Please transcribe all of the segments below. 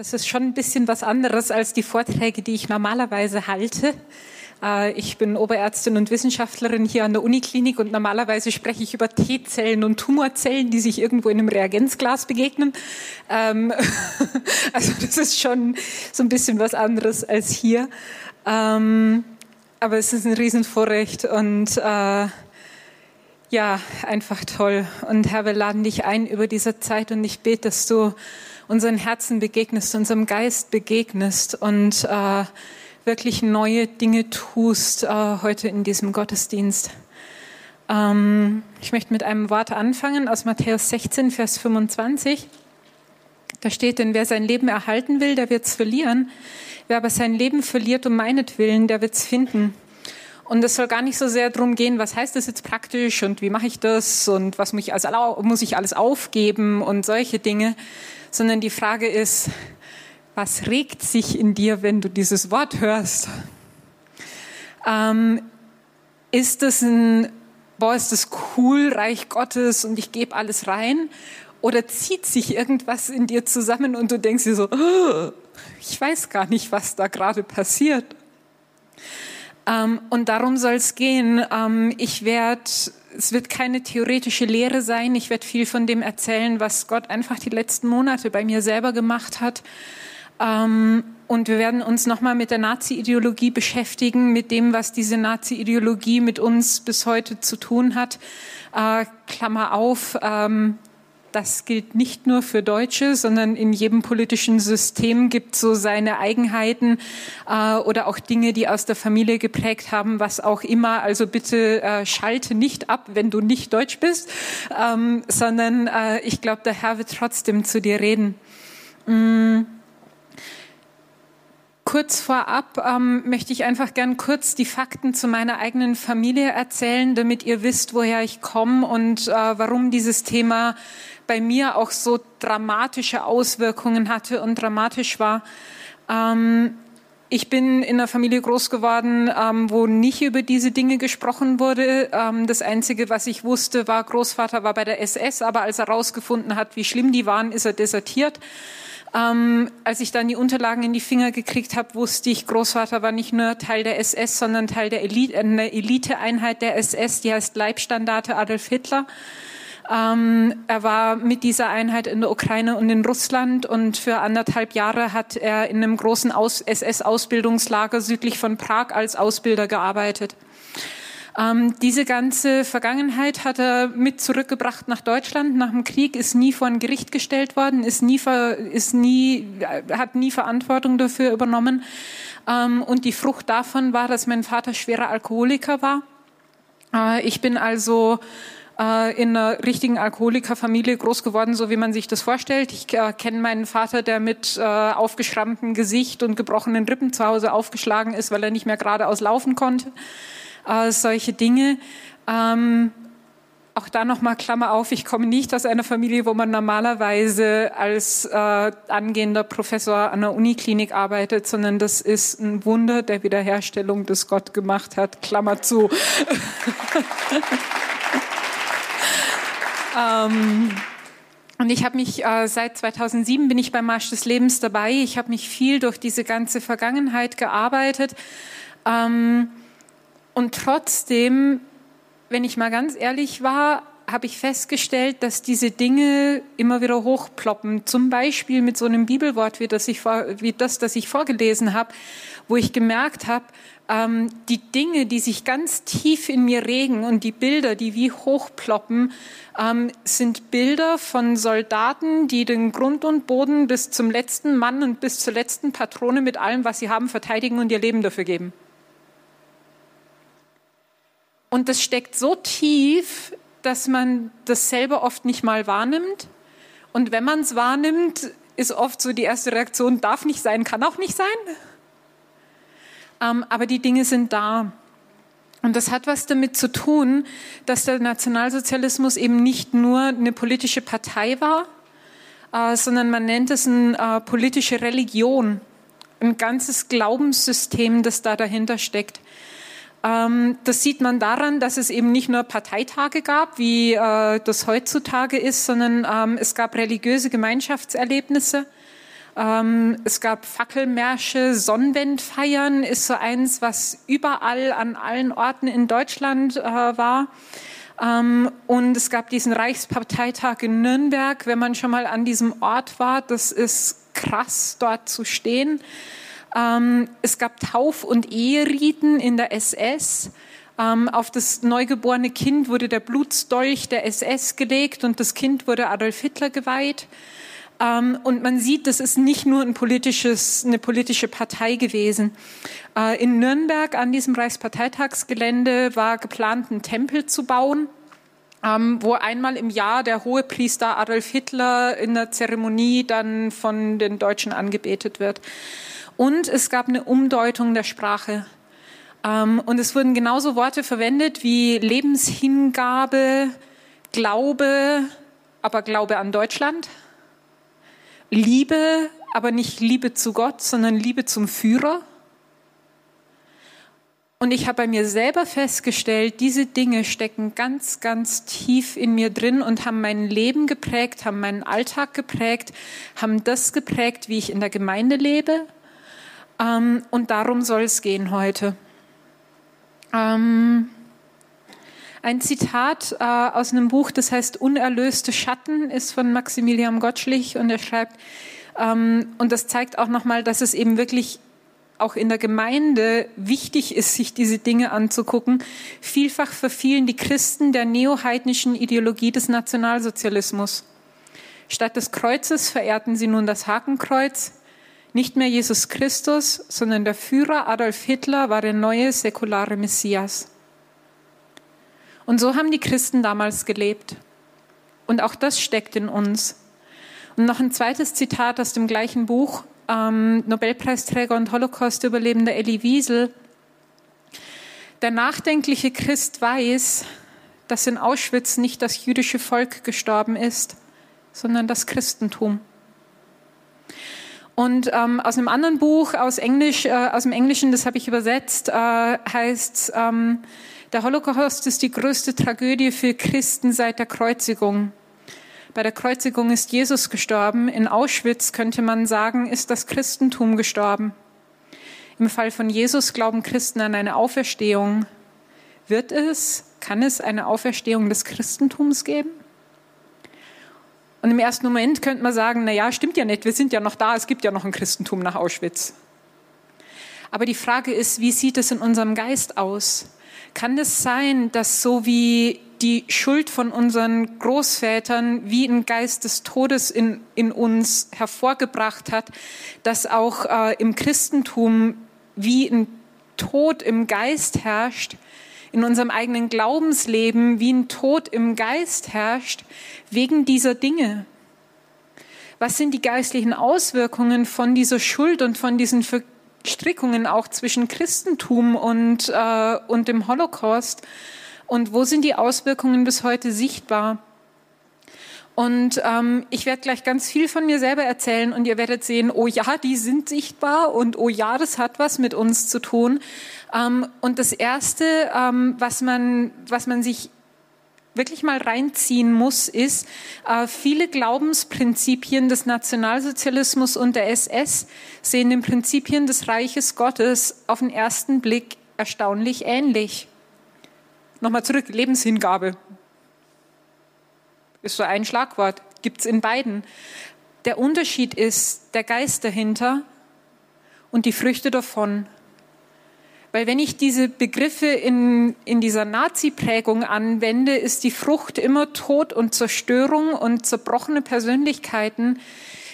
das ist schon ein bisschen was anderes als die Vorträge, die ich normalerweise halte. Äh, ich bin Oberärztin und Wissenschaftlerin hier an der Uniklinik und normalerweise spreche ich über T-Zellen und Tumorzellen, die sich irgendwo in einem Reagenzglas begegnen. Ähm, also das ist schon so ein bisschen was anderes als hier. Ähm, aber es ist ein Riesenvorrecht und äh, ja, einfach toll. Und Herr, wir laden dich ein über diese Zeit und ich bete, dass du unseren Herzen begegnest, unserem Geist begegnest und äh, wirklich neue Dinge tust äh, heute in diesem Gottesdienst. Ähm, ich möchte mit einem Wort anfangen aus Matthäus 16, Vers 25. Da steht, denn wer sein Leben erhalten will, der wird es verlieren. Wer aber sein Leben verliert um meinetwillen, der wird es finden. Und es soll gar nicht so sehr darum gehen, was heißt das jetzt praktisch und wie mache ich das und was muss ich, alles, muss ich alles aufgeben und solche Dinge, sondern die Frage ist, was regt sich in dir, wenn du dieses Wort hörst? Ähm, ist das ein, boah, ist das cool, Reich Gottes und ich gebe alles rein? Oder zieht sich irgendwas in dir zusammen und du denkst dir so, oh, ich weiß gar nicht, was da gerade passiert. Ähm, und darum soll es gehen. Ähm, ich werde, es wird keine theoretische Lehre sein. Ich werde viel von dem erzählen, was Gott einfach die letzten Monate bei mir selber gemacht hat. Ähm, und wir werden uns nochmal mit der Nazi-Ideologie beschäftigen, mit dem, was diese Nazi-Ideologie mit uns bis heute zu tun hat. Äh, Klammer auf, ähm, das gilt nicht nur für Deutsche, sondern in jedem politischen System gibt so seine Eigenheiten äh, oder auch Dinge, die aus der Familie geprägt haben, was auch immer. Also bitte äh, schalte nicht ab, wenn du nicht Deutsch bist, ähm, sondern äh, ich glaube, der Herr wird trotzdem zu dir reden. Mm. Kurz vorab ähm, möchte ich einfach gern kurz die Fakten zu meiner eigenen Familie erzählen, damit ihr wisst, woher ich komme und äh, warum dieses Thema bei mir auch so dramatische Auswirkungen hatte und dramatisch war. Ähm, ich bin in einer Familie groß geworden, ähm, wo nicht über diese Dinge gesprochen wurde. Ähm, das Einzige, was ich wusste, war, Großvater war bei der SS, aber als er herausgefunden hat, wie schlimm die waren, ist er desertiert. Ähm, als ich dann die Unterlagen in die Finger gekriegt habe, wusste ich, Großvater war nicht nur Teil der SS, sondern Teil der Elite, einer Eliteeinheit der SS, die heißt Leibstandarte Adolf Hitler. Ähm, er war mit dieser Einheit in der Ukraine und in Russland und für anderthalb Jahre hat er in einem großen SS-Ausbildungslager südlich von Prag als Ausbilder gearbeitet. Ähm, diese ganze Vergangenheit hat er mit zurückgebracht nach Deutschland. Nach dem Krieg ist nie vor ein Gericht gestellt worden, ist nie, ist nie, hat nie Verantwortung dafür übernommen. Ähm, und die Frucht davon war, dass mein Vater schwerer Alkoholiker war. Äh, ich bin also äh, in einer richtigen Alkoholikerfamilie groß geworden, so wie man sich das vorstellt. Ich äh, kenne meinen Vater, der mit äh, aufgeschrammtem Gesicht und gebrochenen Rippen zu Hause aufgeschlagen ist, weil er nicht mehr geradeaus laufen konnte äh, solche Dinge. Ähm, auch da nochmal Klammer auf, ich komme nicht aus einer Familie, wo man normalerweise als äh, angehender Professor an der Uniklinik arbeitet, sondern das ist ein Wunder der Wiederherstellung, das Gott gemacht hat. Klammer zu. ähm, und ich habe mich äh, seit 2007 bin ich beim Marsch des Lebens dabei. Ich habe mich viel durch diese ganze Vergangenheit gearbeitet. Ähm, und trotzdem, wenn ich mal ganz ehrlich war, habe ich festgestellt, dass diese Dinge immer wieder hochploppen. Zum Beispiel mit so einem Bibelwort wie das, ich, wie das, das ich vorgelesen habe, wo ich gemerkt habe, ähm, die Dinge, die sich ganz tief in mir regen und die Bilder, die wie hochploppen, ähm, sind Bilder von Soldaten, die den Grund und Boden bis zum letzten Mann und bis zur letzten Patrone mit allem, was sie haben, verteidigen und ihr Leben dafür geben. Und das steckt so tief, dass man das selber oft nicht mal wahrnimmt. Und wenn man es wahrnimmt, ist oft so die erste Reaktion, darf nicht sein, kann auch nicht sein. Ähm, aber die Dinge sind da. Und das hat was damit zu tun, dass der Nationalsozialismus eben nicht nur eine politische Partei war, äh, sondern man nennt es eine äh, politische Religion, ein ganzes Glaubenssystem, das da dahinter steckt. Ähm, das sieht man daran, dass es eben nicht nur Parteitage gab, wie äh, das heutzutage ist, sondern ähm, es gab religiöse Gemeinschaftserlebnisse. Ähm, es gab Fackelmärsche, Sonnenwendfeiern ist so eins, was überall an allen Orten in Deutschland äh, war. Und es gab diesen Reichsparteitag in Nürnberg. Wenn man schon mal an diesem Ort war, das ist krass, dort zu stehen. Ähm, es gab Tauf- und Eheriten in der SS. Ähm, auf das neugeborene Kind wurde der Blutstolch der SS gelegt und das Kind wurde Adolf Hitler geweiht. Ähm, und man sieht, das ist nicht nur ein politisches, eine politische Partei gewesen. Äh, in Nürnberg an diesem Reichsparteitagsgelände war geplant, einen Tempel zu bauen. Ähm, wo einmal im Jahr der hohe Priester Adolf Hitler in der Zeremonie dann von den Deutschen angebetet wird. Und es gab eine Umdeutung der Sprache. Ähm, und es wurden genauso Worte verwendet wie Lebenshingabe, Glaube, aber Glaube an Deutschland Liebe, aber nicht Liebe zu Gott, sondern Liebe zum Führer. Und ich habe bei mir selber festgestellt, diese Dinge stecken ganz, ganz tief in mir drin und haben mein Leben geprägt, haben meinen Alltag geprägt, haben das geprägt, wie ich in der Gemeinde lebe. Ähm, und darum soll es gehen heute. Ähm, ein Zitat äh, aus einem Buch, das heißt Unerlöste Schatten, ist von Maximilian Gottschlich und er schreibt, ähm, und das zeigt auch nochmal, dass es eben wirklich auch in der Gemeinde wichtig ist, sich diese Dinge anzugucken. Vielfach verfielen die Christen der neoheidnischen Ideologie des Nationalsozialismus. Statt des Kreuzes verehrten sie nun das Hakenkreuz. Nicht mehr Jesus Christus, sondern der Führer Adolf Hitler war der neue säkulare Messias. Und so haben die Christen damals gelebt. Und auch das steckt in uns. Und noch ein zweites Zitat aus dem gleichen Buch, ähm, Nobelpreisträger und Holocaust-Überlebender Elie Wiesel. Der nachdenkliche Christ weiß, dass in Auschwitz nicht das jüdische Volk gestorben ist, sondern das Christentum. Und ähm, aus einem anderen Buch aus Englisch, äh, aus dem Englischen, das habe ich übersetzt, äh, heißt ähm, der Holocaust ist die größte Tragödie für Christen seit der Kreuzigung. Bei der Kreuzigung ist Jesus gestorben. In Auschwitz könnte man sagen, ist das Christentum gestorben. Im Fall von Jesus glauben Christen an eine Auferstehung. Wird es, kann es eine Auferstehung des Christentums geben? Und im ersten Moment könnte man sagen, na ja, stimmt ja nicht, wir sind ja noch da, es gibt ja noch ein Christentum nach Auschwitz. Aber die Frage ist, wie sieht es in unserem Geist aus? Kann es sein, dass so wie die Schuld von unseren Großvätern wie ein Geist des Todes in, in uns hervorgebracht hat, dass auch äh, im Christentum wie ein Tod im Geist herrscht, in unserem eigenen Glaubensleben wie ein Tod im Geist herrscht, wegen dieser Dinge. Was sind die geistlichen Auswirkungen von dieser Schuld und von diesen Strickungen auch zwischen Christentum und, äh, und dem Holocaust? Und wo sind die Auswirkungen bis heute sichtbar? Und ähm, ich werde gleich ganz viel von mir selber erzählen und ihr werdet sehen, oh ja, die sind sichtbar und oh ja, das hat was mit uns zu tun. Ähm, und das Erste, ähm, was, man, was man sich wirklich mal reinziehen muss, ist, äh, viele Glaubensprinzipien des Nationalsozialismus und der SS sehen den Prinzipien des Reiches Gottes auf den ersten Blick erstaunlich ähnlich. Nochmal zurück, Lebenshingabe. Ist so ein Schlagwort, gibt es in beiden. Der Unterschied ist der Geist dahinter und die Früchte davon. Weil wenn ich diese Begriffe in, in dieser Nazi-Prägung anwende, ist die Frucht immer Tod und Zerstörung und zerbrochene Persönlichkeiten.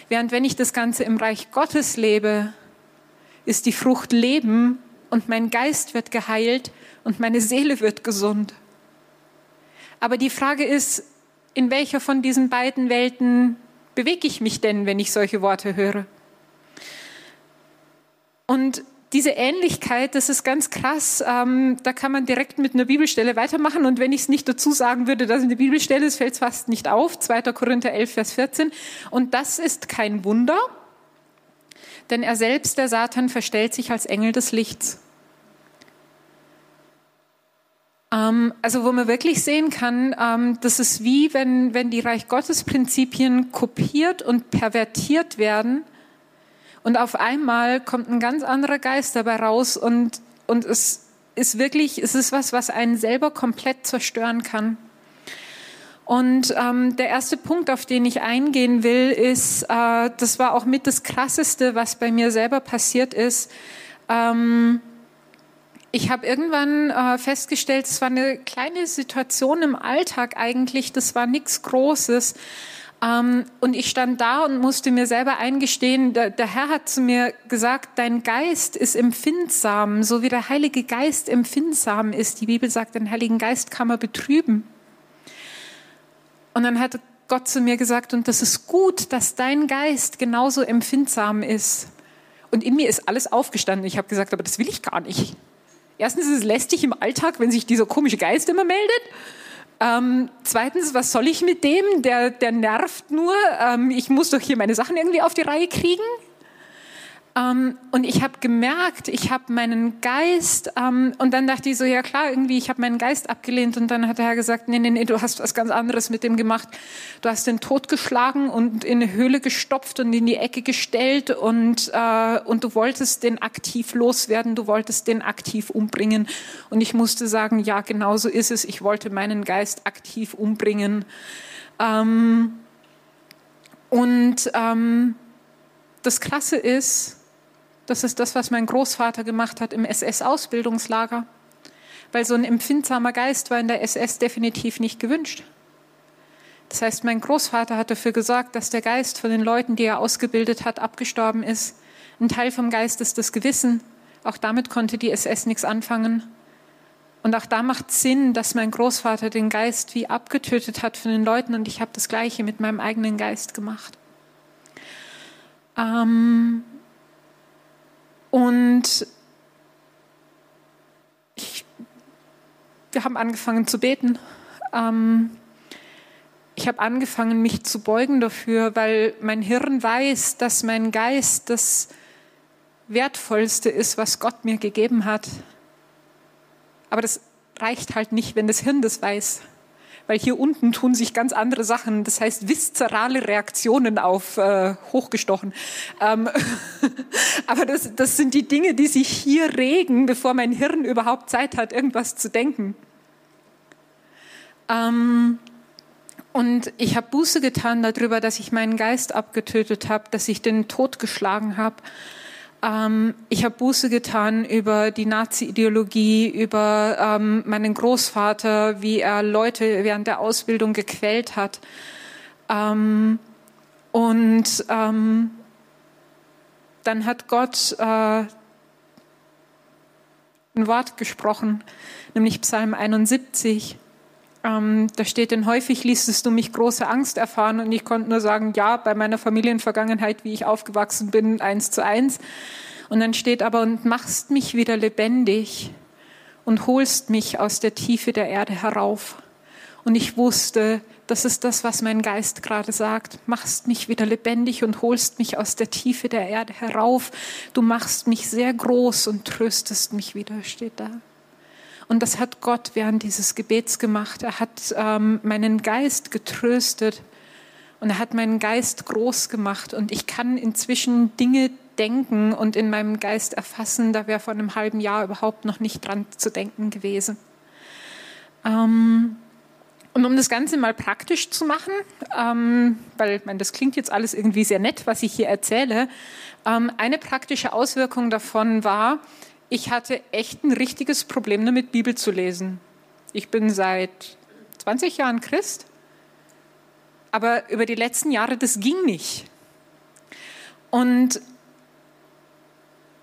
Während wenn ich das Ganze im Reich Gottes lebe, ist die Frucht Leben und mein Geist wird geheilt und meine Seele wird gesund. Aber die Frage ist, in welcher von diesen beiden Welten bewege ich mich denn, wenn ich solche Worte höre? Und diese Ähnlichkeit, das ist ganz krass. Ähm, da kann man direkt mit einer Bibelstelle weitermachen. Und wenn ich es nicht dazu sagen würde, dass eine Bibelstelle ist, fällt es fast nicht auf. 2. Korinther 11, Vers 14. Und das ist kein Wunder, denn er selbst, der Satan, verstellt sich als Engel des Lichts. Ähm, also wo man wirklich sehen kann, ähm, das ist wie wenn, wenn die Reich Gottes Prinzipien kopiert und pervertiert werden – Und auf einmal kommt ein ganz anderer Geist dabei raus und, und es ist wirklich, es ist was, was einen selber komplett zerstören kann. Und ähm, der erste Punkt, auf den ich eingehen will, ist, äh, das war auch mit das Krasseste, was bei mir selber passiert ist. Ähm, ich habe irgendwann äh, festgestellt, es war eine kleine Situation im Alltag eigentlich, das war nichts Großes. Ähm, und ich stand da und musste mir selber eingestehen, der, der Herr hat zu mir gesagt, dein Geist ist empfindsam, so wie der Heilige Geist empfindsam ist. Die Bibel sagt, den Heiligen Geist kann man betrüben. Und dann hat Gott zu mir gesagt, und das ist gut, dass dein Geist genauso empfindsam ist. Und in mir ist alles aufgestanden. Ich habe gesagt, aber das will ich gar nicht. Erstens ist es lästig im Alltag, wenn sich dieser komische Geist immer meldet. Ähm, zweitens, was soll ich mit dem? Der, der nervt nur. Ähm, ich muss doch hier meine Sachen irgendwie auf die Reihe kriegen. Ähm, und ich habe gemerkt, ich habe meinen Geist, ähm, und dann dachte ich so, ja klar, irgendwie, ich habe meinen Geist abgelehnt. Und dann hat der Herr gesagt, nee, nee, nee, du hast was ganz anderes mit dem gemacht. Du hast den Tod geschlagen und in eine Höhle gestopft und in die Ecke gestellt und, äh, und du wolltest den aktiv loswerden, du wolltest den aktiv umbringen. Und ich musste sagen, ja, genau so ist es. Ich wollte meinen Geist aktiv umbringen. Ähm, und ähm, das Krasse ist, das ist das, was mein Großvater gemacht hat im SS-Ausbildungslager. Weil so ein empfindsamer Geist war in der SS definitiv nicht gewünscht. Das heißt, mein Großvater hat dafür gesorgt, dass der Geist von den Leuten, die er ausgebildet hat, abgestorben ist. Ein Teil vom Geist ist das Gewissen. Auch damit konnte die SS nichts anfangen. Und auch da macht Sinn, dass mein Großvater den Geist wie abgetötet hat von den Leuten und ich habe das Gleiche mit meinem eigenen Geist gemacht. Ähm, und ich, wir haben angefangen zu beten. Ähm, ich habe angefangen, mich zu beugen dafür, weil mein Hirn weiß, dass mein Geist das Wertvollste ist, was Gott mir gegeben hat. Aber das reicht halt nicht, wenn das Hirn das weiß weil hier unten tun sich ganz andere Sachen, das heißt viszerale Reaktionen auf äh, hochgestochen. Ähm, aber das, das sind die Dinge, die sich hier regen, bevor mein Hirn überhaupt Zeit hat, irgendwas zu denken. Ähm, und ich habe Buße getan darüber, dass ich meinen Geist abgetötet habe, dass ich den Tod geschlagen habe. Ähm, ich habe Buße getan über die Nazi-Ideologie, über ähm, meinen Großvater, wie er Leute während der Ausbildung gequält hat. Ähm, und ähm, dann hat Gott äh, ein Wort gesprochen, nämlich Psalm 71. Ähm, da steht, denn häufig ließest du mich große Angst erfahren und ich konnte nur sagen, ja, bei meiner Familienvergangenheit, wie ich aufgewachsen bin, eins zu eins. Und dann steht aber, und machst mich wieder lebendig und holst mich aus der Tiefe der Erde herauf. Und ich wusste, das ist das, was mein Geist gerade sagt. Machst mich wieder lebendig und holst mich aus der Tiefe der Erde herauf. Du machst mich sehr groß und tröstest mich wieder, steht da. Und das hat Gott während dieses Gebets gemacht. Er hat ähm, meinen Geist getröstet und er hat meinen Geist groß gemacht. Und ich kann inzwischen Dinge denken und in meinem Geist erfassen, da wäre vor einem halben Jahr überhaupt noch nicht dran zu denken gewesen. Ähm, und um das Ganze mal praktisch zu machen, ähm, weil meine, das klingt jetzt alles irgendwie sehr nett, was ich hier erzähle, ähm, eine praktische Auswirkung davon war, ich hatte echt ein richtiges Problem damit, Bibel zu lesen. Ich bin seit 20 Jahren Christ, aber über die letzten Jahre, das ging nicht. Und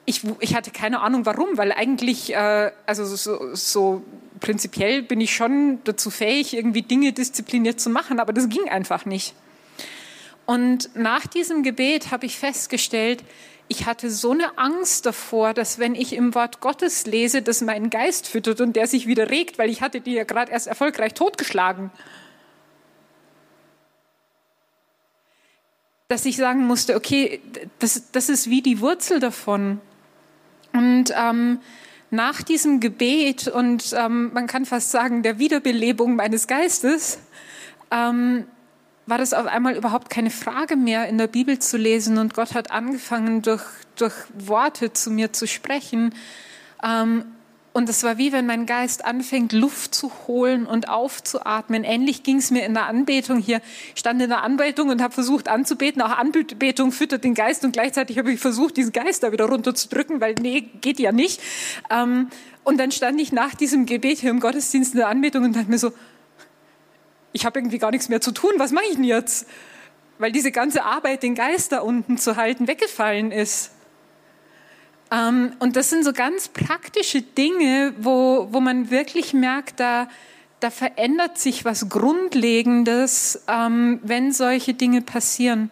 ich, ich hatte keine Ahnung warum, weil eigentlich, äh, also so, so prinzipiell bin ich schon dazu fähig, irgendwie Dinge diszipliniert zu machen, aber das ging einfach nicht. Und nach diesem Gebet habe ich festgestellt, ich hatte so eine Angst davor, dass wenn ich im Wort Gottes lese, das meinen Geist füttert und der sich wieder regt, weil ich hatte die ja gerade erst erfolgreich totgeschlagen. Dass ich sagen musste, okay, das, das ist wie die Wurzel davon. Und ähm, nach diesem Gebet und ähm, man kann fast sagen der Wiederbelebung meines Geistes ähm, war das auf einmal überhaupt keine Frage mehr, in der Bibel zu lesen. Und Gott hat angefangen, durch, durch Worte zu mir zu sprechen. Ähm, und es war wie wenn mein Geist anfängt, Luft zu holen und aufzuatmen. Ähnlich ging es mir in der Anbetung hier. Ich stand in der Anbetung und habe versucht anzubeten. Auch Anbetung füttert den Geist und gleichzeitig habe ich versucht, diesen Geist da wieder runterzudrücken, weil nee, geht ja nicht. Ähm, und dann stand ich nach diesem Gebet hier im Gottesdienst in der Anbetung und dachte mir so, ich habe irgendwie gar nichts mehr zu tun. Was mache ich denn jetzt? Weil diese ganze Arbeit, den Geist da unten zu halten, weggefallen ist. Ähm, und das sind so ganz praktische Dinge, wo, wo man wirklich merkt, da, da verändert sich was Grundlegendes, ähm, wenn solche Dinge passieren.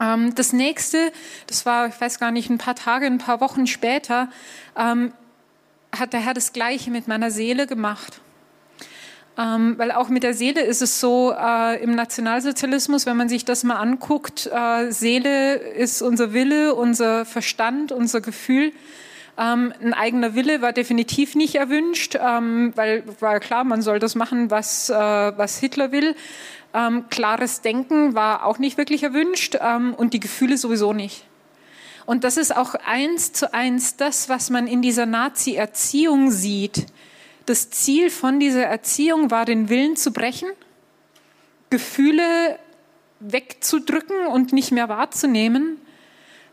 Ähm, das nächste, das war, ich weiß gar nicht, ein paar Tage, ein paar Wochen später, hat der Herr das Gleiche mit meiner Seele gemacht. Ähm, weil auch mit der Seele ist es so, äh, im Nationalsozialismus, wenn man sich das mal anguckt, äh, Seele ist unser Wille, unser Verstand, unser Gefühl. Ähm, ein eigener Wille war definitiv nicht erwünscht, ähm, weil war klar, man soll das machen, was, äh, was Hitler will. Ähm, klares Denken war auch nicht wirklich erwünscht ähm, und die Gefühle sowieso nicht. Und das ist auch eins zu eins das, was man in dieser Nazi-Erziehung sieht das Ziel von dieser Erziehung war, den Willen zu brechen, Gefühle wegzudrücken und nicht mehr wahrzunehmen.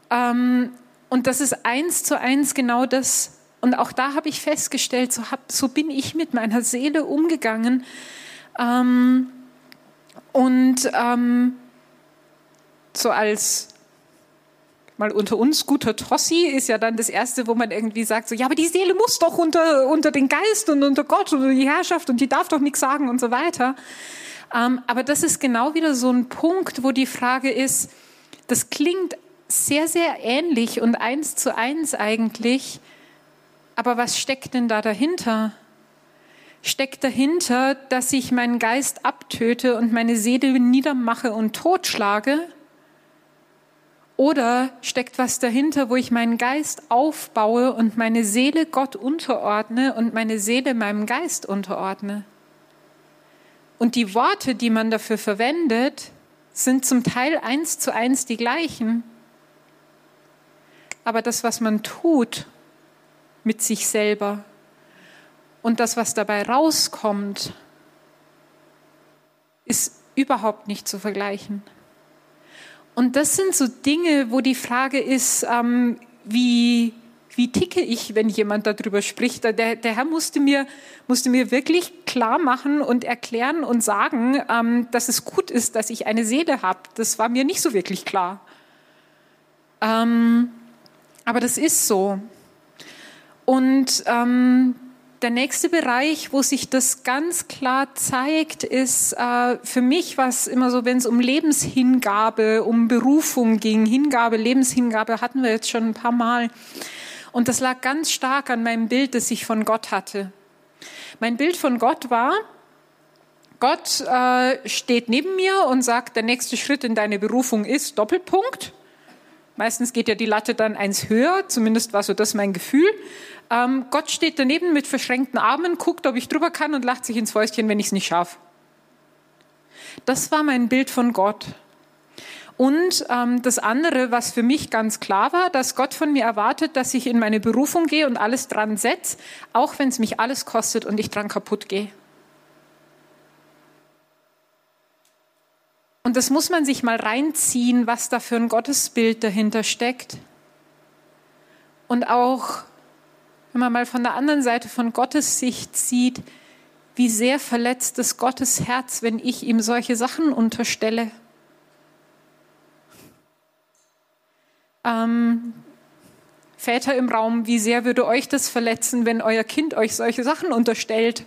Ähm, und das ist eins zu eins genau das. Und auch da habe ich festgestellt, so, hab, so, bin ich mit meiner Seele umgegangen. Ähm, und ähm, so als mal unter uns, guter Tossi ist ja dann das Erste, wo man irgendwie sagt, so, ja, aber die Seele muss doch unter, unter den Geist und unter Gott und die Herrschaft und die darf doch nichts sagen und so weiter. Ähm, aber das ist genau wieder so ein Punkt, wo die Frage ist, das klingt sehr, sehr ähnlich und eins zu eins eigentlich, aber was steckt denn da dahinter? Steckt dahinter, dass ich meinen Geist abtöte und meine Seele niedermache und totschlage? Oder steckt was dahinter, wo ich meinen Geist aufbaue und meine Seele Gott unterordne und meine Seele meinem Geist unterordne? Und die Worte, die man dafür verwendet, sind zum Teil eins zu eins die gleichen. Aber das, was man tut mit sich selber und das, was dabei rauskommt, ist überhaupt nicht zu vergleichen. Und das sind so Dinge, wo die Frage ist, ähm, wie, wie ticke ich, wenn jemand darüber spricht? Der, der Herr musste mir, musste mir wirklich klar machen und erklären und sagen, ähm, dass es gut ist, dass ich eine Seele habe. Das war mir nicht so wirklich klar. Ähm, aber das ist so. Und ähm, der nächste Bereich, wo sich das ganz klar zeigt, ist äh, für mich, was immer so, wenn es um Lebenshingabe, um Berufung ging, Hingabe, Lebenshingabe hatten wir jetzt schon ein paar Mal. Und das lag ganz stark an meinem Bild, das ich von Gott hatte. Mein Bild von Gott war, Gott äh, steht neben mir und sagt, der nächste Schritt in deine Berufung ist Doppelpunkt. Meistens geht ja die Latte dann eins höher, zumindest war so das mein Gefühl. Ähm, Gott steht daneben mit verschränkten Armen, guckt, ob ich drüber kann und lacht sich ins Fäustchen, wenn ich es nicht schaffe. Das war mein Bild von Gott. Und ähm, das andere, was für mich ganz klar war, dass Gott von mir erwartet, dass ich in meine Berufung gehe und alles dran setze, auch wenn es mich alles kostet und ich dran kaputt gehe. Und das muss man sich mal reinziehen, was da für ein Gottesbild dahinter steckt. Und auch, wenn man mal von der anderen Seite von Gottes Sicht sieht, wie sehr verletzt es Gottes Herz, wenn ich ihm solche Sachen unterstelle. Ähm, Väter im Raum, wie sehr würde euch das verletzen, wenn euer Kind euch solche Sachen unterstellt?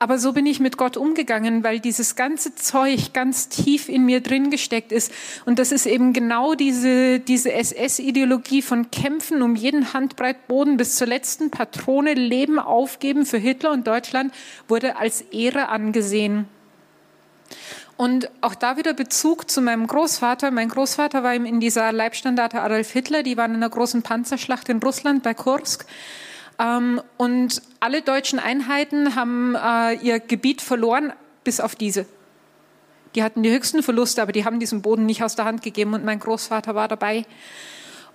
Aber so bin ich mit Gott umgegangen, weil dieses ganze Zeug ganz tief in mir drin gesteckt ist. Und das ist eben genau diese, diese SS-Ideologie von Kämpfen um jeden Handbreit Boden bis zur letzten Patrone, Leben aufgeben für Hitler und Deutschland, wurde als Ehre angesehen. Und auch da wieder Bezug zu meinem Großvater. Mein Großvater war in dieser Leibstandarte Adolf Hitler. Die waren in einer großen Panzerschlacht in Russland bei Kursk. Ähm, und alle deutschen Einheiten haben äh, ihr Gebiet verloren, bis auf diese. Die hatten die höchsten Verluste, aber die haben diesen Boden nicht aus der Hand gegeben und mein Großvater war dabei.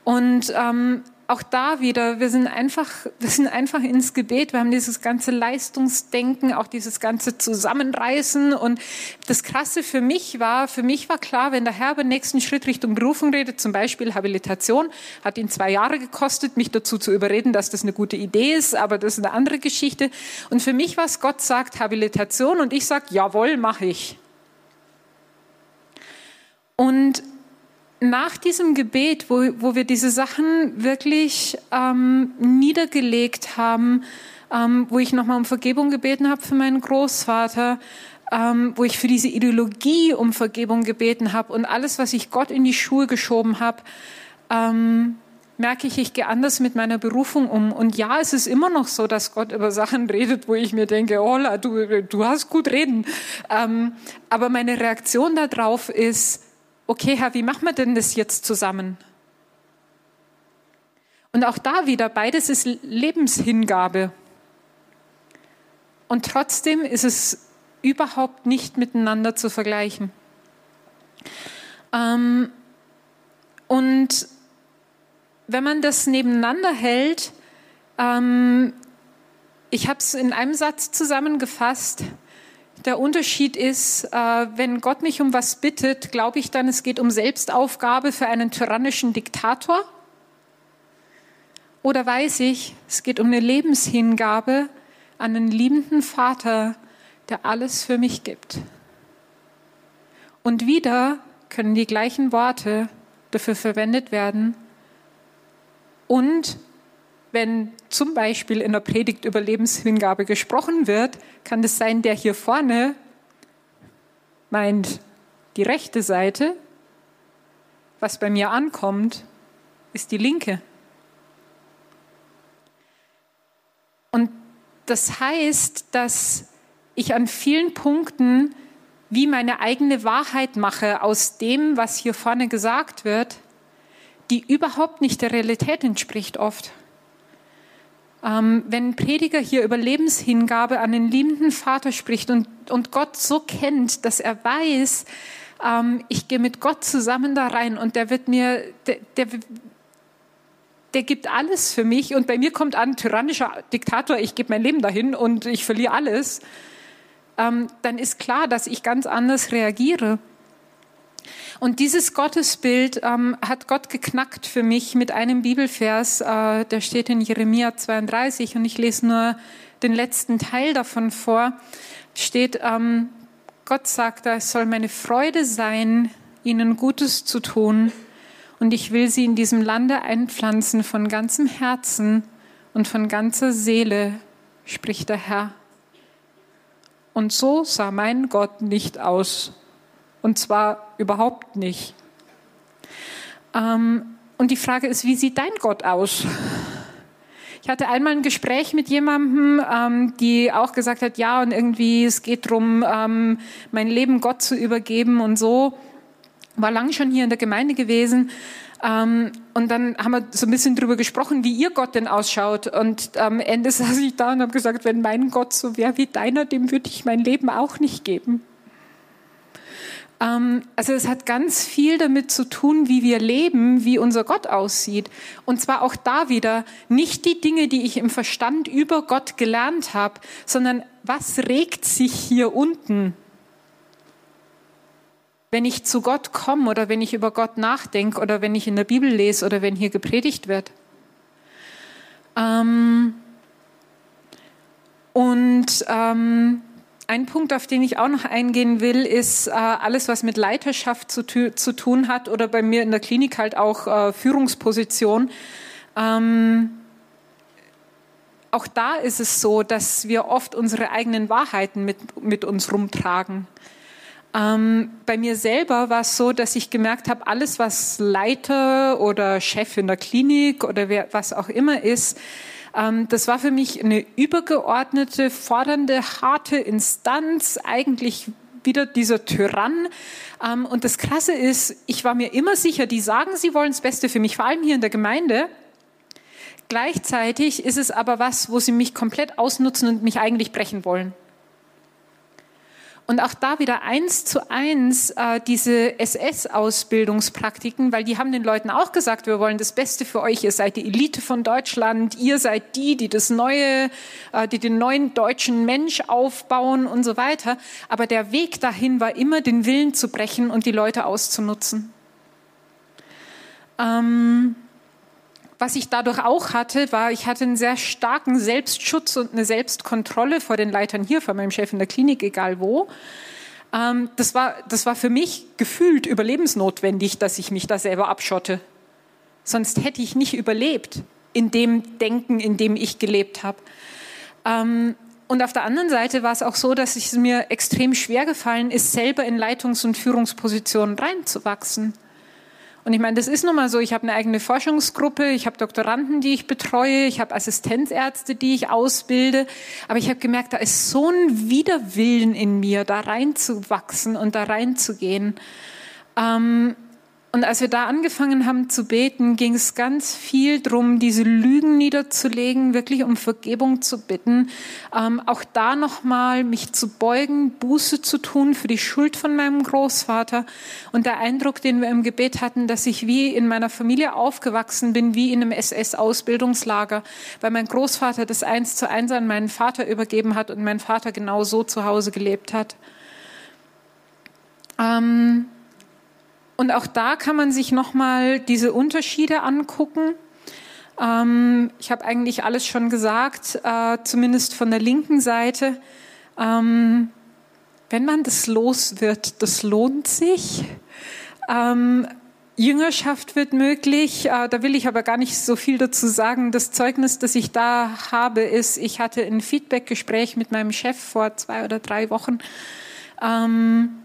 Und ähm, auch da wieder, wir sind einfach, wir sind einfach ins Gebet. Wir haben dieses ganze Leistungsdenken, auch dieses ganze Zusammenreißen. Und das Krasse für mich war, für mich war klar, wenn der Herr beim nächsten Schritt Richtung Berufung redet, zum Beispiel Habilitation, hat ihn zwei Jahre gekostet, mich dazu zu überreden, dass das eine gute Idee ist, aber das ist eine andere Geschichte. Und für mich war es, Gott sagt Habilitation und ich sage, jawohl, mache ich. Und nach diesem Gebet, wo, wo wir diese Sachen wirklich ähm, niedergelegt haben, ähm, wo ich nochmal um Vergebung gebeten habe für meinen Großvater, ähm, wo ich für diese Ideologie um Vergebung gebeten habe und alles, was ich Gott in die Schuhe geschoben habe, ähm, merke ich, ich gehe anders mit meiner Berufung um. Und ja, es ist immer noch so, dass Gott über Sachen redet, wo ich mir denke, hola, du, du hast gut reden. Ähm, aber meine Reaktion darauf ist, okay, Herr, wie machen wir denn das jetzt zusammen? Und auch da wieder, beides ist Lebenshingabe. Und trotzdem ist es überhaupt nicht miteinander zu vergleichen. Ähm, und wenn man das nebeneinander hält, ähm, ich habe es in einem Satz zusammengefasst, der Unterschied ist, äh, wenn Gott mich um was bittet, glaube ich dann, es geht um Selbstaufgabe für einen tyrannischen Diktator? Oder weiß ich, es geht um eine Lebenshingabe an einen liebenden Vater, der alles für mich gibt? Und wieder können die gleichen Worte dafür verwendet werden. Und wenn zum Beispiel in der Predigt über Lebenshingabe gesprochen wird, kann es sein, der hier vorne meint die rechte Seite, was bei mir ankommt, ist die linke. Und das heißt, dass ich an vielen Punkten wie meine eigene Wahrheit mache aus dem, was hier vorne gesagt wird, die überhaupt nicht der Realität entspricht oft. Ähm, wenn ein Prediger hier über Lebenshingabe an den liebenden Vater spricht und, und Gott so kennt, dass er weiß, ähm, ich gehe mit Gott zusammen da rein und der wird mir, der, der, der gibt alles für mich und bei mir kommt an, tyrannischer Diktator, ich gebe mein Leben dahin und ich verliere alles, ähm, dann ist klar, dass ich ganz anders reagiere. Und dieses Gottesbild ähm, hat Gott geknackt für mich mit einem Bibelvers, äh, der steht in Jeremia 32 und ich lese nur den letzten Teil davon vor. Steht, ähm, Gott sagt, es soll meine Freude sein, ihnen Gutes zu tun und ich will sie in diesem Lande einpflanzen von ganzem Herzen und von ganzer Seele, spricht der Herr. Und so sah mein Gott nicht aus und zwar überhaupt nicht. Ähm, und die Frage ist, wie sieht dein Gott aus? Ich hatte einmal ein Gespräch mit jemandem, ähm, die auch gesagt hat, ja, und irgendwie es geht darum, ähm, mein Leben Gott zu übergeben und so. War lang schon hier in der Gemeinde gewesen. Ähm, und dann haben wir so ein bisschen drüber gesprochen, wie ihr Gott denn ausschaut. Und am Ende saß ich da und habe gesagt, wenn mein Gott so wäre wie deiner, dem würde ich mein Leben auch nicht geben. Ähm, also es hat ganz viel damit zu tun, wie wir leben, wie unser Gott aussieht. Und zwar auch da wieder nicht die Dinge, die ich im Verstand über Gott gelernt habe, sondern was regt sich hier unten? Wenn ich zu Gott komme oder wenn ich über Gott nachdenke oder wenn ich in der Bibel lese oder wenn hier gepredigt wird. Ähm, und ähm, ein Punkt, auf den ich auch noch eingehen will, ist äh, alles, was mit Leiterschaft zu, zu, tun hat oder bei mir in der Klinik halt auch äh, Führungsposition. Ähm, auch da ist es so, dass wir oft unsere eigenen Wahrheiten mit, mit uns rumtragen. Ähm, bei mir selber war es so, dass ich gemerkt habe, alles, was Leiter oder Chef in der Klinik oder wer, was auch immer ist, das war für mich eine übergeordnete, fordernde, harte Instanz, eigentlich wieder dieser Tyrann. Ähm, und das Krasse ist, ich war mir immer sicher, die sagen, sie wollen das Beste für mich, vor allem hier in der Gemeinde. Gleichzeitig ist es aber was, wo sie mich komplett ausnutzen und mich eigentlich brechen wollen. Und auch da wieder eins zu eins äh, diese SS-Ausbildungspraktiken, weil die haben den Leuten auch gesagt, wir wollen das Beste für euch, ihr seid die Elite von Deutschland, ihr seid die, die das neue, äh, die den neuen deutschen Mensch aufbauen und so weiter. Aber der Weg dahin war immer, den Willen zu brechen und die Leute auszunutzen. Ähm, was ich dadurch auch hatte, war, ich hatte einen sehr starken Selbstschutz und eine Selbstkontrolle vor den Leitern hier, vor meinem Chef in der Klinik, egal wo. Ähm, das, war, das war für mich gefühlt überlebensnotwendig, dass ich mich da selber abschotte. Sonst hätte ich nicht überlebt in dem Denken, in dem ich gelebt habe. Ähm, und auf der anderen Seite war es auch so, dass es mir extrem schwer gefallen ist, selber in Leitungs- und Führungspositionen reinzuwachsen. Und ich meine, das ist nun mal so. Ich habe eine eigene Forschungsgruppe, ich habe Doktoranden, die ich betreue, ich habe Assistenzärzte, die ich ausbilde. Aber ich habe gemerkt, da ist so ein Widerwillen in mir, da reinzuwachsen und da reinzugehen. Ähm, und als wir da angefangen haben zu beten, ging es ganz viel drum, diese Lügen niederzulegen, wirklich um Vergebung zu bitten. Ähm, auch da nochmal mich zu beugen, Buße zu tun für die Schuld von meinem Großvater. Und der Eindruck, den wir im Gebet hatten, dass ich wie in meiner Familie aufgewachsen bin, wie in einem SS-Ausbildungslager, weil mein Großvater das eins zu eins an meinen Vater übergeben hat und mein Vater genau so zu Hause gelebt hat. Ähm, und auch da kann man sich nochmal diese Unterschiede angucken. Ähm, ich habe eigentlich alles schon gesagt, äh, zumindest von der linken Seite. Ähm, wenn man das los wird, das lohnt sich. Ähm, Jüngerschaft wird möglich. Äh, da will ich aber gar nicht so viel dazu sagen. Das Zeugnis, das ich da habe, ist, ich hatte ein Feedbackgespräch mit meinem Chef vor zwei oder drei Wochen. Ähm,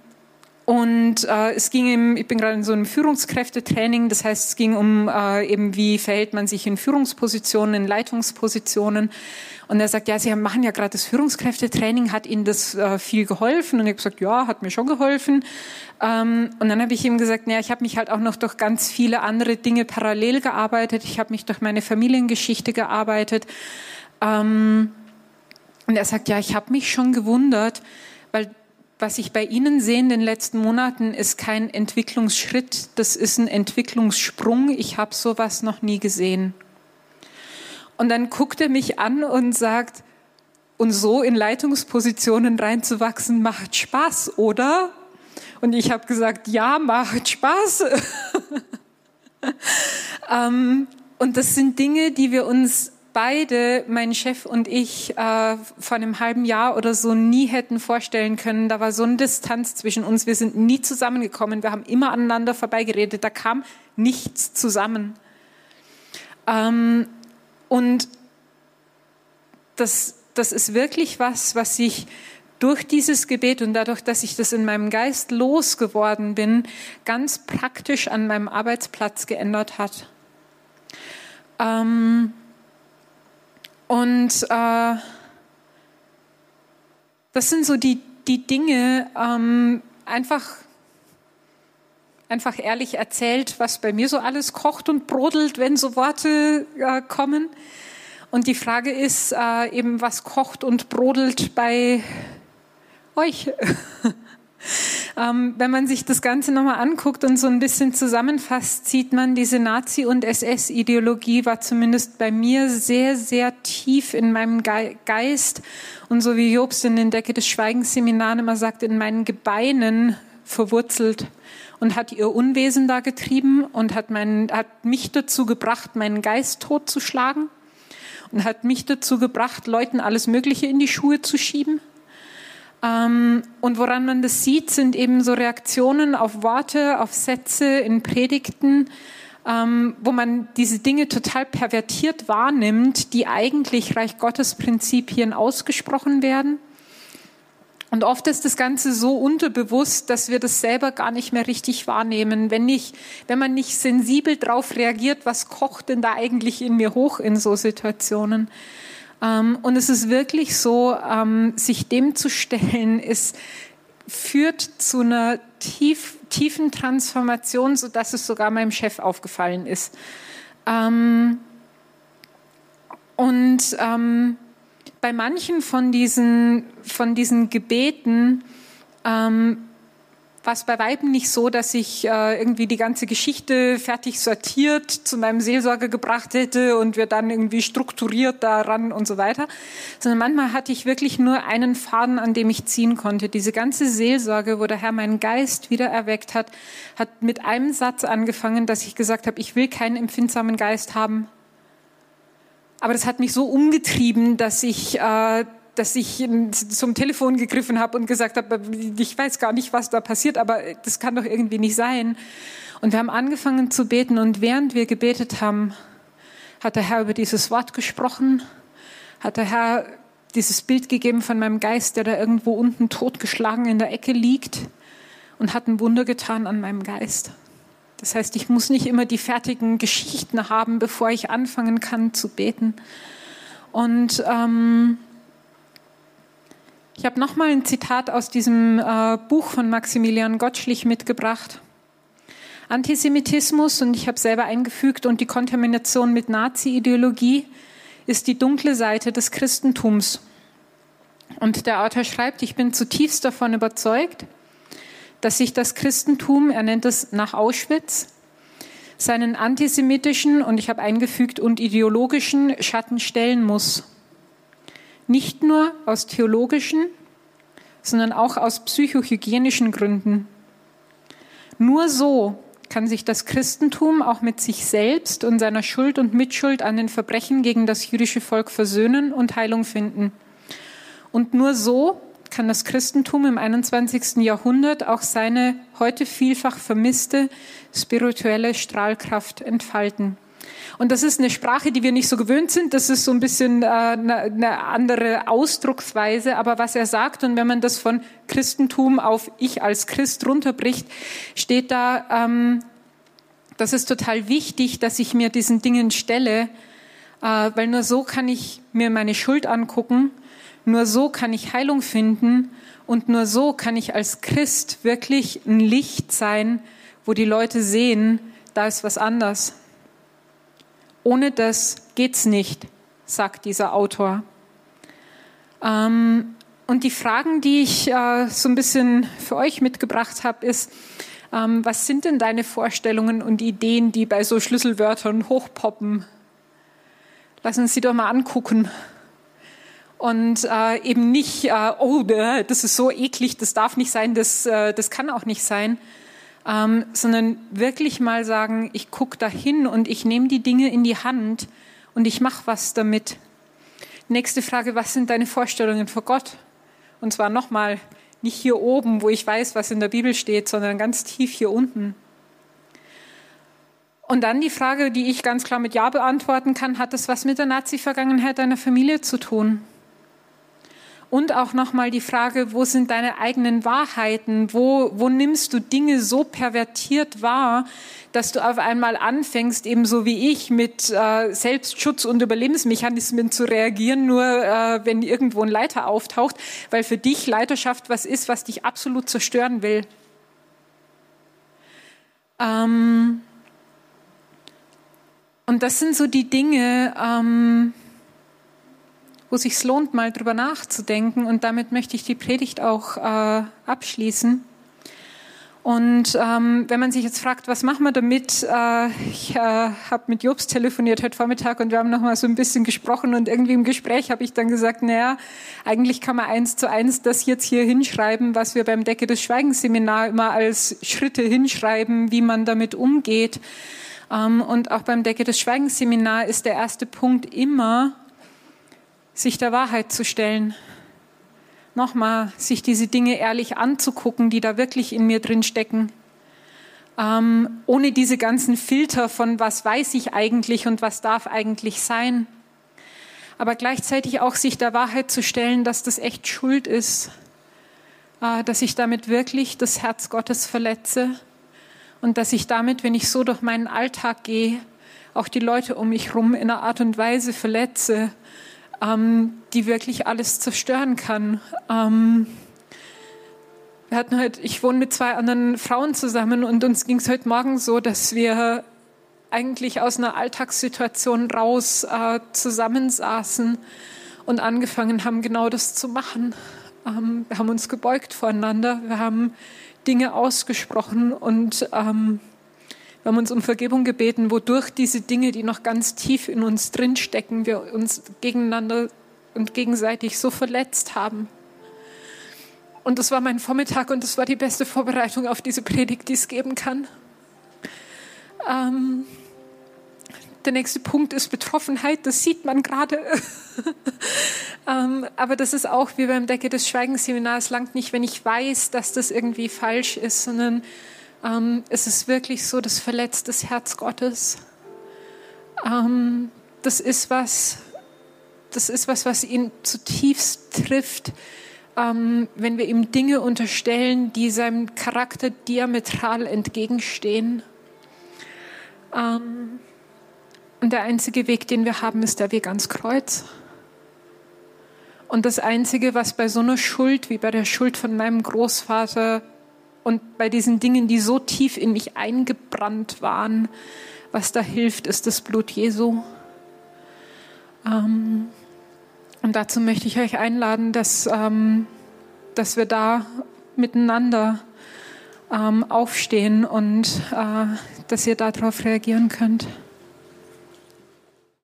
und äh, es ging im, ich bin gerade in so einem Führungskräftetraining, das heißt, es ging um äh, eben, wie verhält man sich in Führungspositionen, in Leitungspositionen. Und er sagt, ja, Sie machen ja gerade das Führungskräftetraining, hat Ihnen das äh, viel geholfen? Und ich habe gesagt, ja, hat mir schon geholfen. Ähm, und dann habe ich ihm gesagt, naja, ich habe mich halt auch noch durch ganz viele andere Dinge parallel gearbeitet. Ich habe mich durch meine Familiengeschichte gearbeitet. Ähm, und er sagt, ja, ich habe mich schon gewundert, weil was ich bei Ihnen sehe in den letzten Monaten, ist kein Entwicklungsschritt, das ist ein Entwicklungssprung. Ich habe sowas noch nie gesehen. Und dann guckt er mich an und sagt, und so in Leitungspositionen reinzuwachsen, macht Spaß, oder? Und ich habe gesagt, ja, macht Spaß. ähm, und das sind Dinge, die wir uns beide, mein Chef und ich, äh, vor einem halben Jahr oder so nie hätten vorstellen können. Da war so eine Distanz zwischen uns. Wir sind nie zusammengekommen. Wir haben immer aneinander vorbeigeredet. Da kam nichts zusammen. Ähm, und das, das ist wirklich was, was sich durch dieses Gebet und dadurch, dass ich das in meinem Geist losgeworden bin, ganz praktisch an meinem Arbeitsplatz geändert hat. Ähm, und äh, das sind so die, die Dinge, ähm, einfach, einfach ehrlich erzählt, was bei mir so alles kocht und brodelt, wenn so Worte äh, kommen. Und die Frage ist äh, eben, was kocht und brodelt bei euch? Ähm, wenn man sich das Ganze nochmal anguckt und so ein bisschen zusammenfasst, sieht man, diese Nazi- und SS-Ideologie war zumindest bei mir sehr, sehr tief in meinem Geist. Und so wie Jobst in den Decke des Schweigens Seminar immer sagt, in meinen Gebeinen verwurzelt und hat ihr Unwesen da getrieben und hat, mein, hat mich dazu gebracht, meinen Geist totzuschlagen und hat mich dazu gebracht, Leuten alles Mögliche in die Schuhe zu schieben ähm, und woran man das sieht, sind eben so Reaktionen auf Worte, auf Sätze in Predigten, ähm, wo man diese Dinge total pervertiert wahrnimmt, die eigentlich Reich Gottes Prinzipien ausgesprochen werden. Und oft ist das Ganze so unterbewusst, dass wir das selber gar nicht mehr richtig wahrnehmen. Wenn, nicht, wenn man nicht sensibel darauf reagiert, was kocht denn da eigentlich in mir hoch in so Situationen. Ähm, und es ist wirklich so, ähm, sich dem zu stellen, ist, führt zu einer tief, tiefen Transformation, sodass es sogar meinem Chef aufgefallen ist. Ähm, und bei manchen von diesen, von diesen Gebeten ähm, war es bei Weiben nicht so, dass ich äh, irgendwie die ganze Geschichte fertig sortiert zu meinem Seelsorger gebracht hätte und wir dann irgendwie strukturiert daran und so weiter, sondern manchmal hatte ich wirklich nur einen Faden, an dem ich ziehen konnte. Diese ganze Seelsorge, wo der Herr meinen Geist wieder erweckt hat, hat mit einem Satz angefangen, dass ich gesagt habe, ich will keinen empfindsamen Geist haben. Aber das hat mich so umgetrieben, dass ich äh, dass ich zum Telefon gegriffen habe und gesagt habe, ich weiß gar nicht, was da passiert, aber das kann doch irgendwie nicht sein. Und wir haben angefangen zu beten und während wir gebetet haben, hat der Herr über dieses Wort gesprochen, hat der Herr dieses Bild gegeben von meinem Geist, der da irgendwo unten totgeschlagen in der Ecke liegt und hat ein Wunder getan an meinem Geist. Das heißt, ich muss nicht immer die fertigen Geschichten haben, bevor ich anfangen kann zu beten. Und ähm, ich habe nochmal ein Zitat aus diesem äh, Buch von Maximilian Gottschlich mitgebracht. Antisemitismus, und ich habe selber eingefügt, und die Kontamination mit Nazi-Ideologie ist die dunkle Seite des Christentums. Und der Autor schreibt, ich bin zutiefst davon überzeugt, dass sich das Christentum, er nennt es nach Auschwitz, seinen antisemitischen und ich habe eingefügt und ideologischen Schatten stellen muss. Nicht nur aus theologischen, sondern auch aus psychohygienischen Gründen. Nur so kann sich das Christentum auch mit sich selbst und seiner Schuld und Mitschuld an den Verbrechen gegen das jüdische Volk versöhnen und Heilung finden. Und nur so kann das Christentum im 21. Jahrhundert auch seine heute vielfach vermisste spirituelle Strahlkraft entfalten. Und das ist eine Sprache, die wir nicht so gewöhnt sind. Das ist so ein bisschen äh, eine, eine andere Ausdrucksweise. Aber was er sagt, und wenn man das von Christentum auf ich als Christ runterbricht, steht da, ähm, das ist total wichtig, dass ich mir diesen Dingen stelle, äh, weil nur so kann ich mir meine Schuld angucken, nur so kann ich Heilung finden und nur so kann ich als Christ wirklich ein Licht sein, wo die Leute sehen, da ist was anders. Ohne das geht's nicht, sagt dieser Autor. Ähm, und die Fragen, die ich äh, so ein bisschen für euch mitgebracht habe, ist, ähm, was sind denn deine Vorstellungen und Ideen, die bei so Schlüsselwörtern hochpoppen? Lass uns sie doch mal angucken. Und äh, eben nicht, äh, oh, das ist so eklig, das darf nicht sein, das, äh, das kann auch nicht sein, ähm, sondern wirklich mal sagen, ich gucke dahin und ich nehme die Dinge in die Hand und ich mache was damit. Nächste Frage, was sind deine Vorstellungen vor Gott? Und zwar nochmal, nicht hier oben, wo ich weiß, was in der Bibel steht, sondern ganz tief hier unten. Und dann die Frage, die ich ganz klar mit Ja beantworten kann, hat das was mit der Nazi-Vergangenheit deiner Familie zu tun? Und auch nochmal die Frage, wo sind deine eigenen Wahrheiten? Wo, wo nimmst du Dinge so pervertiert wahr, dass du auf einmal anfängst, ebenso wie ich, mit äh, Selbstschutz und Überlebensmechanismen zu reagieren, nur äh, wenn irgendwo ein Leiter auftaucht, weil für dich Leiterschaft was ist, was dich absolut zerstören will. Ähm und das sind so die Dinge, ähm wo es sich lohnt, mal drüber nachzudenken. Und damit möchte ich die Predigt auch äh, abschließen. Und ähm, wenn man sich jetzt fragt, was machen wir damit? Äh, ich äh, habe mit Jobs telefoniert heute Vormittag und wir haben noch mal so ein bisschen gesprochen und irgendwie im Gespräch habe ich dann gesagt, naja, eigentlich kann man eins zu eins das jetzt hier hinschreiben, was wir beim Decke des Schweigens Seminar immer als Schritte hinschreiben, wie man damit umgeht. Ähm, und auch beim Decke des Schweigens Seminar ist der erste Punkt immer, sich der Wahrheit zu stellen. Nochmal, sich diese Dinge ehrlich anzugucken, die da wirklich in mir drin stecken. Ähm, ohne diese ganzen Filter von was weiß ich eigentlich und was darf eigentlich sein. Aber gleichzeitig auch sich der Wahrheit zu stellen, dass das echt Schuld ist, äh, dass ich damit wirklich das Herz Gottes verletze und dass ich damit, wenn ich so durch meinen Alltag gehe, auch die Leute um mich herum in einer Art und Weise verletze, ähm, die wirklich alles zerstören kann. Ähm, wir hatten heute, ich wohne mit zwei anderen Frauen zusammen und uns ging es heute Morgen so, dass wir eigentlich aus einer Alltagssituation raus äh, zusammensaßen und angefangen haben, genau das zu machen. Ähm, wir haben uns gebeugt voreinander. Wir haben Dinge ausgesprochen und ähm, wir haben uns um Vergebung gebeten, wodurch diese Dinge, die noch ganz tief in uns drinstecken, wir uns gegeneinander und gegenseitig so verletzt haben. Und das war mein Vormittag und das war die beste Vorbereitung auf diese Predigt, die es geben kann. Ähm, der nächste Punkt ist Betroffenheit, das sieht man gerade. ähm, aber das ist auch wie beim Decke des Schweigensseminars, langt nicht, wenn ich weiß, dass das irgendwie falsch ist, sondern ähm, es ist wirklich so das verletzte Herz Gottes. Ähm, das ist was, das ist was, was ihn zutiefst trifft, ähm, wenn wir ihm Dinge unterstellen, die seinem Charakter diametral entgegenstehen. Ähm, und der einzige Weg, den wir haben, ist der Weg ans Kreuz. Und das Einzige, was bei so einer Schuld wie bei der Schuld von meinem Großvater und bei diesen Dingen, die so tief in mich eingebrannt waren, was da hilft, ist das Blut Jesu. Ähm, und dazu möchte ich euch einladen, dass, ähm, dass wir da miteinander ähm, aufstehen und äh, dass ihr darauf reagieren könnt.